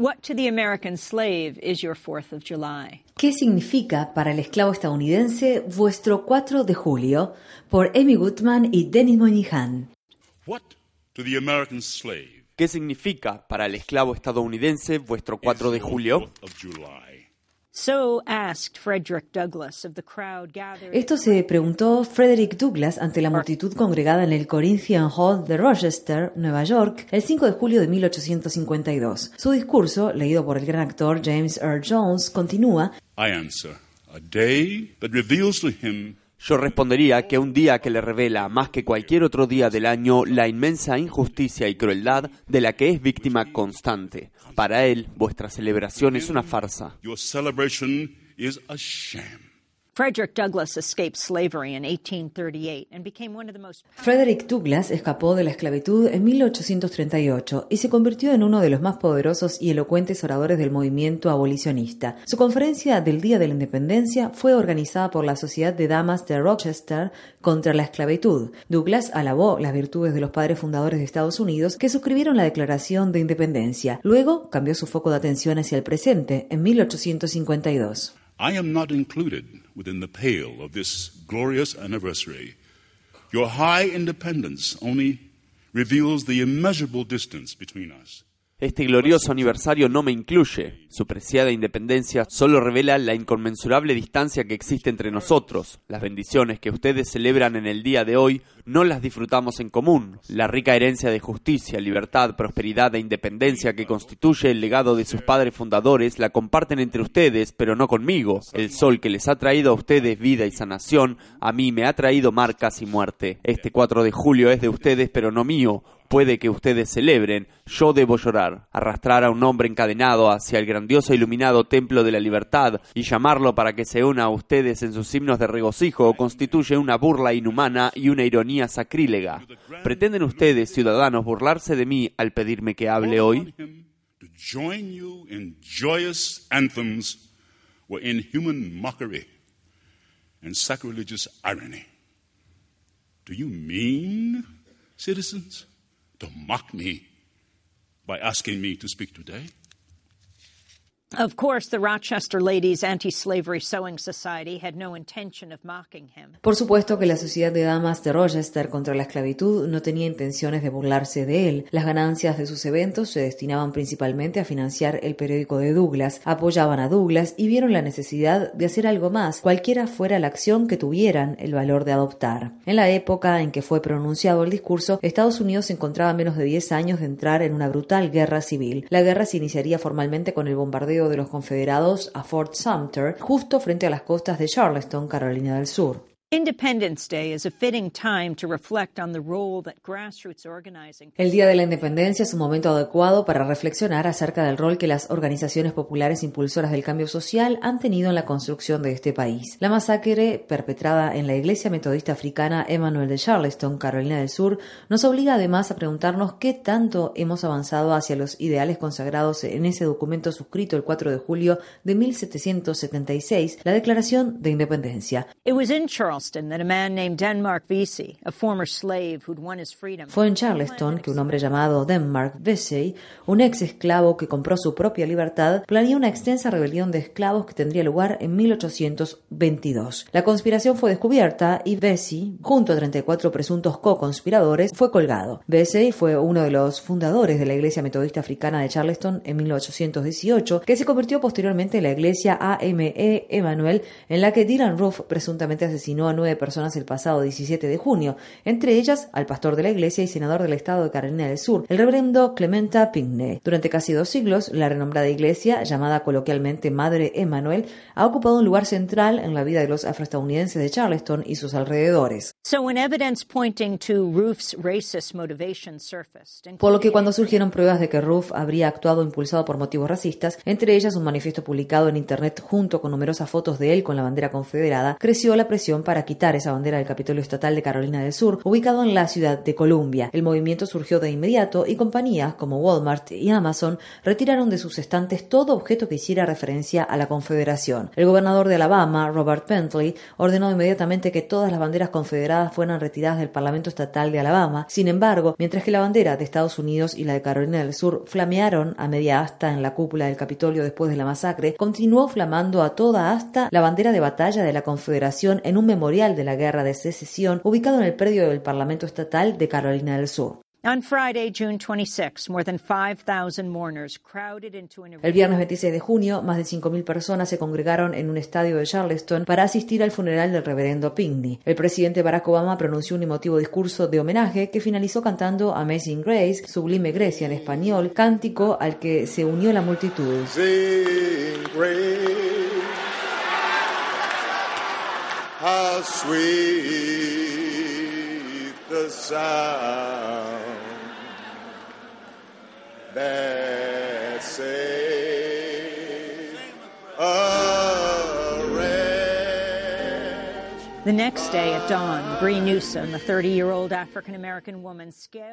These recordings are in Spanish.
What to the American slave is your 4th of July? ¿Qué significa para el esclavo estadounidense vuestro 4 de julio? Por Amy Goodman y Dennis Moynihan. What to the American slave ¿Qué significa para el esclavo estadounidense vuestro 4 de julio? 4th of July? Esto se preguntó Frederick Douglass ante la multitud congregada en el Corinthian Hall de Rochester, Nueva York, el 5 de julio de 1852. Su discurso, leído por el gran actor James Earl Jones, continúa I answer, a day that reveals to him Yo respondería que un día que le revela más que cualquier otro día del año la inmensa injusticia y crueldad de la que es víctima constante. Para él, vuestra celebración es una farsa. Frederick Douglass escaped slavery in 1838 and became one of the most Frederick Douglass escapó de la esclavitud en 1838 y se convirtió en uno de los más poderosos y elocuentes oradores del movimiento abolicionista. Su conferencia del Día de la Independencia fue organizada por la Sociedad de Damas de Rochester contra la esclavitud. Douglass alabó las virtudes de los padres fundadores de Estados Unidos que suscribieron la Declaración de Independencia. Luego cambió su foco de atención hacia el presente en 1852. I am not included within the pale of this glorious anniversary. Your high independence only reveals the immeasurable distance between us. Este glorioso aniversario no me incluye. Su preciada independencia solo revela la inconmensurable distancia que existe entre nosotros. Las bendiciones que ustedes celebran en el día de hoy no las disfrutamos en común. La rica herencia de justicia, libertad, prosperidad e independencia que constituye el legado de sus padres fundadores la comparten entre ustedes, pero no conmigo. El sol que les ha traído a ustedes vida y sanación, a mí me ha traído marcas y muerte. Este 4 de julio es de ustedes, pero no mío. Puede que ustedes celebren, yo debo llorar, arrastrar a un hombre encadenado hacia el grandioso e iluminado templo de la libertad y llamarlo para que se una a ustedes en sus himnos de regocijo constituye una burla inhumana y una ironía sacrílega. ¿Pretenden ustedes, ciudadanos, burlarse de mí al pedirme que hable hoy? Do you mean, citizens, to mock me by asking me to speak today? Of course, the Rochester Ladies Anti-Slavery Sewing Society had no intention of mocking him. Por supuesto que la Sociedad de Damas de Rochester contra la esclavitud no tenía intenciones de burlarse de él. Las ganancias de sus eventos se destinaban principalmente a financiar el periódico de Douglas, apoyaban a Douglas y vieron la necesidad de hacer algo más, cualquiera fuera la acción que tuvieran el valor de adoptar. En la época en que fue pronunciado el discurso, Estados Unidos se encontraba a menos de 10 años de entrar en una brutal guerra civil. La guerra se iniciaría formalmente con el bombardeo de los confederados a Fort Sumter, justo frente a las costas de Charleston, Carolina del Sur. Independence Day is a fitting time to reflect on the role that grassroots organizing El Día de la Independencia es un momento adecuado para reflexionar acerca del rol que las organizaciones populares impulsoras del cambio social han tenido en la construcción de este país. La masacre perpetrada en la Iglesia Metodista Africana Emmanuel de Charleston, Carolina del Sur, nos obliga además a preguntarnos qué tanto hemos avanzado hacia los ideales consagrados en ese documento suscrito el 4 de julio de 1776, la Declaración de Independencia. It was in Charleston a a Fue en Charleston que un hombre llamado Denmark Vesey, un ex esclavo que compró su propia libertad, planeó una extensa rebelión de esclavos que tendría lugar en 1822. La conspiración fue descubierta y Vesey, junto a 34 presuntos co-conspiradores, fue colgado. Vesey fue uno de los fundadores de la Iglesia Metodista Africana de Charleston en 1818, que se convirtió posteriormente en la Iglesia AME Emanuel, en la que Dylan Roof presuntamente asesinó a nueve personas el pasado 17 de junio, entre ellas al pastor de la iglesia y senador del estado de Carolina del Sur, el reverendo Clementa Pinckney. Durante casi dos siglos, la renombrada iglesia, llamada coloquialmente Madre Emanuel, ha ocupado un lugar central en la vida de los afroestadounidenses de Charleston y sus alrededores. Por lo que cuando surgieron pruebas de que Roof habría actuado impulsado por motivos racistas, entre ellas un manifiesto publicado en Internet junto con numerosas fotos de él con la bandera confederada, creció la presión para para quitar esa bandera del Capitolio Estatal de Carolina del Sur, ubicado en la ciudad de Columbia. El movimiento surgió de inmediato y compañías como Walmart y Amazon retiraron de sus estantes todo objeto que hiciera referencia a la Confederación. El gobernador de Alabama, Robert Bentley, ordenó inmediatamente que todas las banderas confederadas fueran retiradas del Parlamento Estatal de Alabama. Sin embargo, mientras que la bandera de Estados Unidos y la de Carolina del Sur flamearon a media asta en la cúpula del Capitolio después de la masacre, continuó flamando a toda asta la bandera de batalla de la Confederación en un memorial de la Guerra de Secesión ubicado en el predio del Parlamento Estatal de Carolina del Sur. El viernes 26 de junio, más de 5.000 personas se congregaron en un estadio de Charleston para asistir al funeral del reverendo Pinckney. El presidente Barack Obama pronunció un emotivo discurso de homenaje que finalizó cantando Amazing Grace, Sublime Grecia en español, cántico al que se unió la multitud. The sound that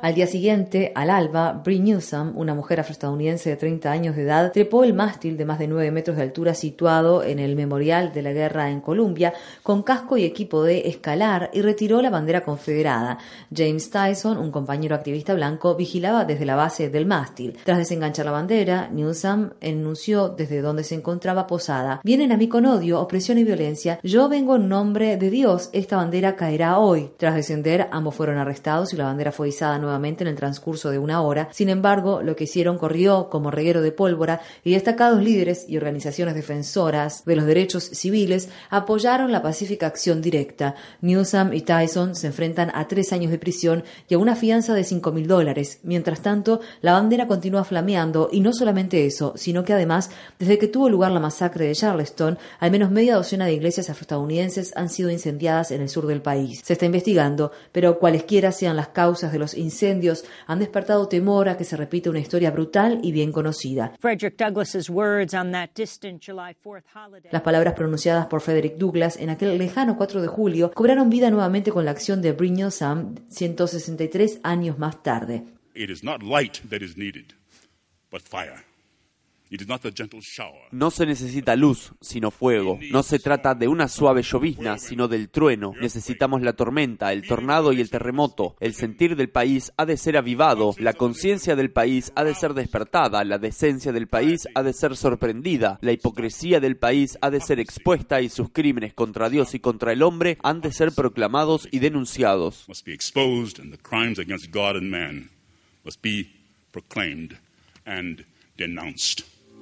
Al día siguiente, al alba, Bree Newsom, una mujer afroestadounidense de 30 años de edad, trepó el mástil de más de 9 metros de altura situado en el Memorial de la Guerra en Columbia con casco y equipo de escalar y retiró la bandera confederada. James Tyson, un compañero activista blanco, vigilaba desde la base del mástil. Tras desenganchar la bandera, Newsom enunció desde donde se encontraba posada: "Vienen a mí con odio, opresión y violencia. Yo vengo en nombre de Dios, esta bandera caerá hoy. Tras descender, ambos fueron arrestados y la bandera fue izada nuevamente en el transcurso de una hora. Sin embargo, lo que hicieron corrió como reguero de pólvora y destacados líderes y organizaciones defensoras de los derechos civiles apoyaron la pacífica acción directa. Newsom y Tyson se enfrentan a tres años de prisión y a una fianza de cinco mil dólares. Mientras tanto, la bandera continúa flameando y no solamente eso, sino que además, desde que tuvo lugar la masacre de Charleston, al menos media docena de iglesias afroestadounidenses han sido incendiadas en el sur del país. Se está investigando, pero cualesquiera sean las causas de los incendios, han despertado temor a que se repita una historia brutal y bien conocida. Las palabras pronunciadas por Frederick Douglass en aquel lejano 4 de julio cobraron vida nuevamente con la acción de Brignell Sam 163 años más tarde. It is not light that is needed, but fire. No se necesita luz, sino fuego. No se trata de una suave llovizna, sino del trueno. Necesitamos la tormenta, el tornado y el terremoto. El sentir del país ha de ser avivado, la conciencia del país ha de ser despertada, la decencia del país ha de ser sorprendida, la hipocresía del país ha de ser expuesta y sus crímenes contra Dios y contra el hombre han de ser proclamados y denunciados.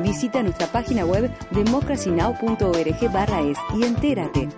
Visita nuestra página web democracynow.org es y entérate.